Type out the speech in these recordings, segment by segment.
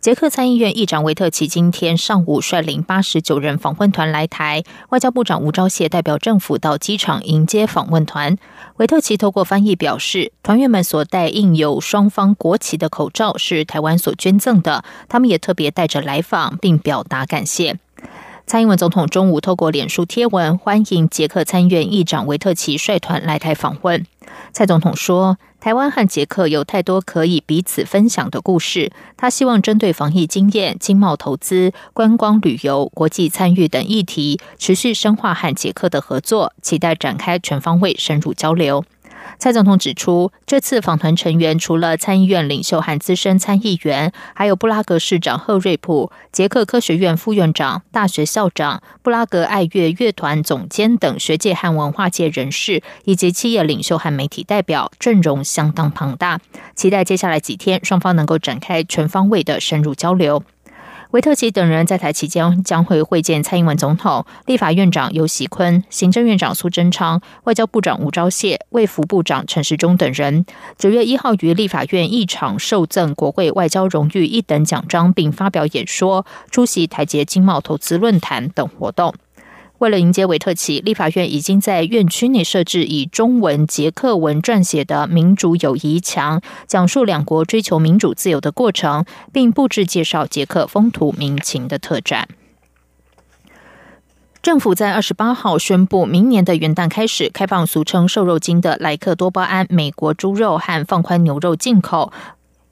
捷克参议院议长维特奇今天上午率领八十九人访问团来台，外交部长吴钊燮代表政府到机场迎接访问团。维特奇透过翻译表示，团员们所带印有双方国旗的口罩是台湾所捐赠的，他们也特别带着来访，并表达感谢。蔡英文总统中午透过脸书贴文欢迎捷克参议院议长维特奇率团来台访问。蔡总统说。台湾和捷克有太多可以彼此分享的故事。他希望针对防疫经验、经贸投资、观光旅游、国际参与等议题，持续深化和捷克的合作，期待展开全方位深入交流。蔡总统指出，这次访团成员除了参议院领袖和资深参议员，还有布拉格市长赫瑞普、捷克科学院副院长、大学校长、布拉格爱乐乐团总监等学界和文化界人士，以及企业领袖和媒体代表，阵容相当庞大。期待接下来几天，双方能够展开全方位的深入交流。维特奇等人在台期间将会会见蔡英文总统、立法院长尤喜坤、行政院长苏贞昌、外交部长吴钊燮、卫福部长陈时中等人。九月一号于立法院议场受赠国会外交荣誉一等奖章，并发表演说、出席台捷经贸投资论坛等活动。为了迎接维特奇，立法院已经在院区内设置以中文、捷克文撰写的“民主友谊墙”，讲述两国追求民主自由的过程，并布置介绍捷克风土民情的特展。政府在二十八号宣布，明年的元旦开始开放俗称瘦肉精的莱克多巴胺美国猪肉和放宽牛肉进口。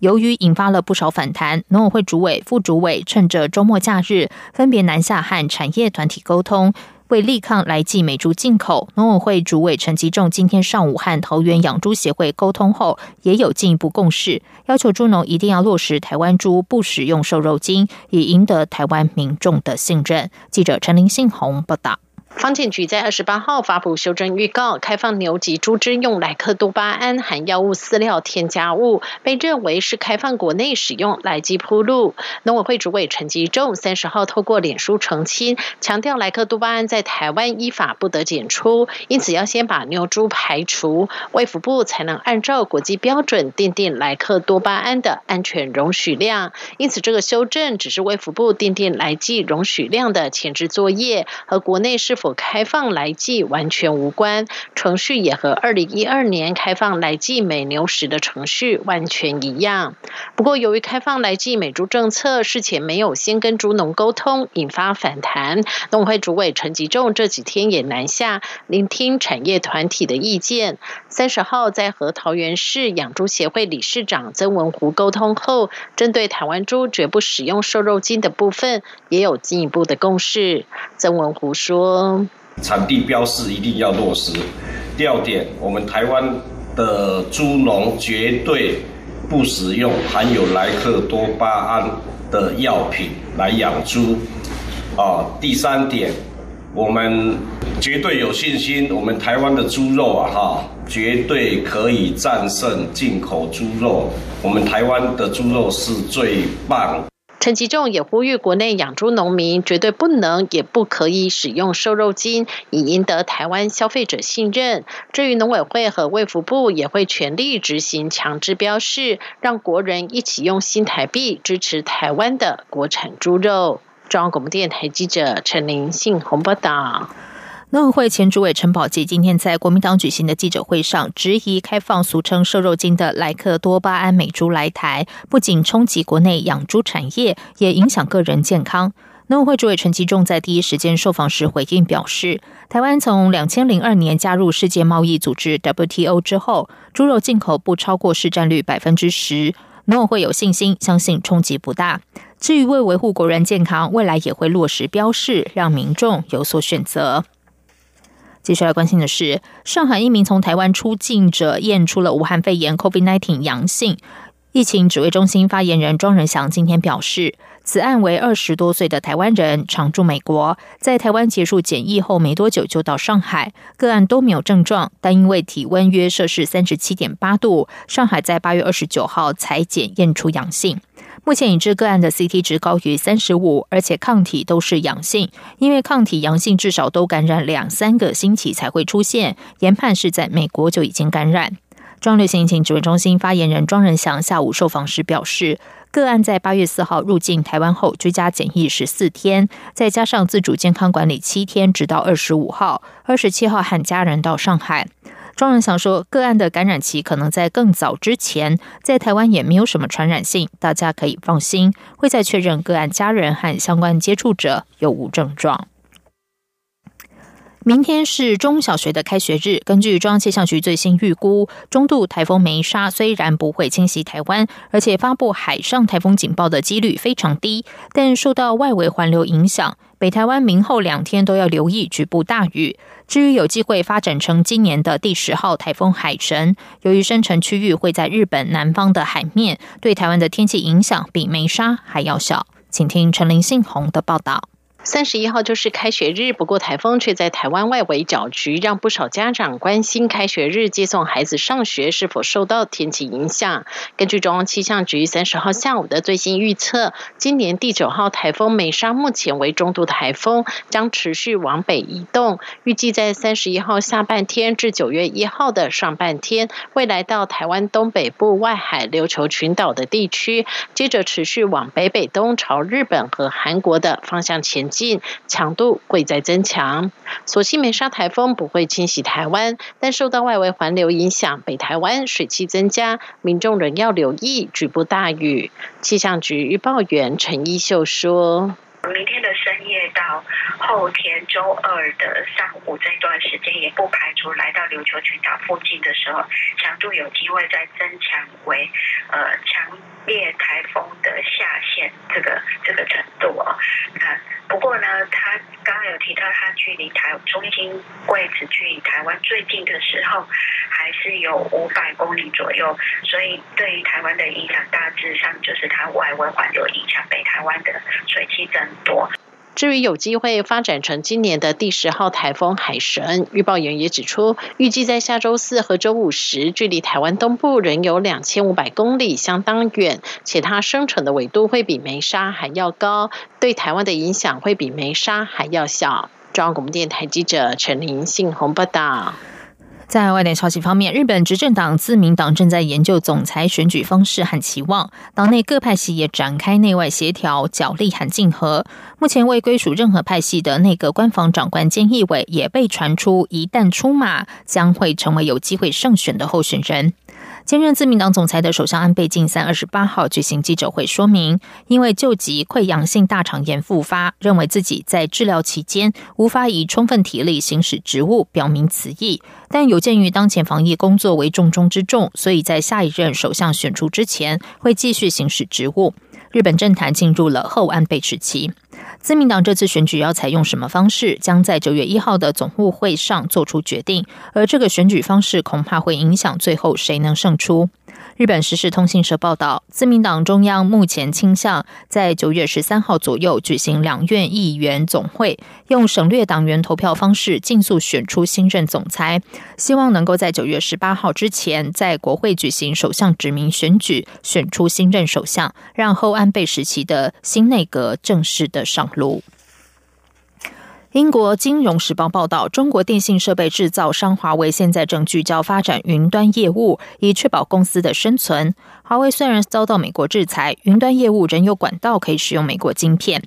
由于引发了不少反弹，农委会主委、副主委趁着周末假日，分别南下和产业团体沟通。为力抗来自美猪进口，农委会主委陈吉仲今天上午和桃园养猪协会沟通后，也有进一步共识，要求猪农一定要落实台湾猪不使用瘦肉精，以赢得台湾民众的信任。记者陈林信宏报道。方健局在二十八号发布修正预告，开放牛及猪只用莱克多巴胺含药物饲料添加物，被认为是开放国内使用来基铺路。农委会主委陈吉仲三十号透过脸书澄清，强调莱克多巴胺在台湾依法不得检出，因此要先把牛猪排除，卫福部才能按照国际标准定定莱克多巴胺的安全容许量。因此，这个修正只是卫福部定定来剂容许量的前置作业，和国内是否开放来记完全无关，程序也和二零一二年开放来记美牛时的程序完全一样。不过，由于开放来记美猪政策事前没有先跟猪农沟通，引发反弹。农会主委陈吉仲这几天也南下聆听产业团体的意见。三十号在和桃园市养猪协会理事长曾文湖沟通后，针对台湾猪绝不使用瘦肉精的部分，也有进一步的共识。曾文湖说。产地标示一定要落实。第二点，我们台湾的猪农绝对不使用含有莱克多巴胺的药品来养猪。啊，第三点，我们绝对有信心，我们台湾的猪肉啊，哈，绝对可以战胜进口猪肉。我们台湾的猪肉是最棒。陈吉仲也呼吁国内养猪农民绝对不能也不可以使用瘦肉精，以赢得台湾消费者信任。至于农委会和卫福部也会全力执行强制标示，让国人一起用新台币支持台湾的国产猪肉。中央广播电台记者陈玲信洪报道。农委会前主委陈宝基今天在国民党举行的记者会上，质疑开放俗称瘦肉精的莱克多巴胺美猪来台，不仅冲击国内养猪产业，也影响个人健康。农委会主委陈其仲在第一时间受访时回应表示，台湾从两千零二年加入世界贸易组织 WTO 之后，猪肉进口不超过市占率百分之十，农委会有信心，相信冲击不大。至于为维护国人健康，未来也会落实标示，让民众有所选择。接下来关心的是，上海一名从台湾出境者验出了武汉肺炎 （COVID-19） 阳性。疫情指挥中心发言人庄仁祥今天表示，此案为二十多岁的台湾人，常驻美国，在台湾结束检疫后没多久就到上海，个案都没有症状，但因为体温约摄氏三十七点八度，上海在八月二十九号才检验出阳性。目前已知个案的 CT 值高于三十五，而且抗体都是阳性。因为抗体阳性至少都感染两三个星期才会出现，研判是在美国就已经感染。中流行疫情指挥中心发言人庄仁祥下午受访时表示，个案在八月四号入境台湾后居家检疫十四天，再加上自主健康管理七天，直到二十五号、二十七号和家人到上海。庄仁祥说，个案的感染期可能在更早之前，在台湾也没有什么传染性，大家可以放心。会再确认个案家人和相关接触者有无症状。明天是中小学的开学日。根据中央气象局最新预估，中度台风梅沙虽然不会侵袭台湾，而且发布海上台风警报的几率非常低，但受到外围环流影响，北台湾明后两天都要留意局部大雨。至于有机会发展成今年的第十号台风海神，由于生成区域会在日本南方的海面，对台湾的天气影响比梅沙还要小。请听陈林信宏的报道。三十一号就是开学日，不过台风却在台湾外围搅局，让不少家长关心开学日接送孩子上学是否受到天气影响。根据中央气象局三十号下午的最新预测，今年第九号台风美沙目前为中度台风，将持续往北移动，预计在三十一号下半天至九月一号的上半天，会来到台湾东北部外海琉球群岛的地区，接着持续往北北东朝日本和韩国的方向前进。近强度会在增强，所幸美沙台风不会侵袭台湾，但受到外围环流影响，北台湾水汽增加，民众仍要留意局部大雨。气象局预报员陈一秀说。明天的深夜到后天周二的上午这段时间，也不排除来到琉球群岛附近的时候，强度有机会再增强为呃强烈台风的下限这个这个程度哦。那不过呢，他刚刚有提到，他距离台中心位置距离台湾最近的时候，还是有五百公里左右，所以对于台湾的影响，大致上就是它外围环流影响北台湾的水汽增。多。至于有机会发展成今年的第十号台风海神，预报员也指出，预计在下周四和周五时，距离台湾东部仍有两千五百公里，相当远，且它生成的纬度会比梅沙还要高，对台湾的影响会比梅沙还要小。中央广播电台记者陈林信宏报道。在外电消息方面，日本执政党自民党正在研究总裁选举方式和期望，党内各派系也展开内外协调、角力和竞合。目前未归属任何派系的内阁官房长官菅义伟也被传出，一旦出马，将会成为有机会胜选的候选人。兼任自民党总裁的首相安倍晋三二十八号举行记者会，说明因为救急溃疡性大肠炎复发，认为自己在治疗期间无法以充分体力行使职务，表明此意。但有鉴于当前防疫工作为重中之重，所以在下一任首相选出之前，会继续行使职务。日本政坛进入了后安倍时期。自民党这次选举要采用什么方式，将在九月一号的总务会上做出决定。而这个选举方式恐怕会影响最后谁能胜出。日本时事通信社报道，自民党中央目前倾向在九月十三号左右举行两院议员总会，用省略党员投票方式，尽速选出新任总裁。希望能够在九月十八号之前，在国会举行首相指名选举，选出新任首相，让后安倍时期的新内阁正式的上路。英国金融时报报道，中国电信设备制造商华为现在正聚焦发展云端业务，以确保公司的生存。华为虽然遭到美国制裁，云端业务仍有管道可以使用美国晶片。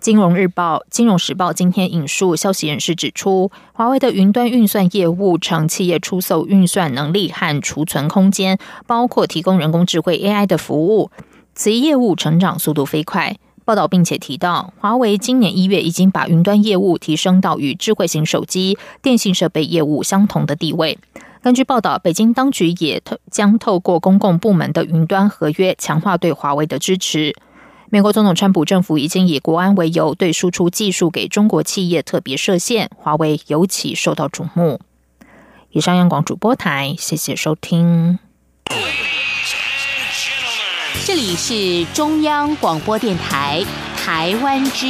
金融日报、金融时报今天引述消息人士指出，华为的云端运算业务成企业出售运算能力和储存空间，包括提供人工智慧 AI 的服务。此业务成长速度飞快。报道并且提到，华为今年一月已经把云端业务提升到与智慧型手机、电信设备业务相同的地位。根据报道，北京当局也将透过公共部门的云端合约，强化对华为的支持。美国总统川普政府已经以国安为由，对输出技术给中国企业特别设限，华为尤其受到瞩目。以上央广主播台，谢谢收听。这里是中央广播电台台湾之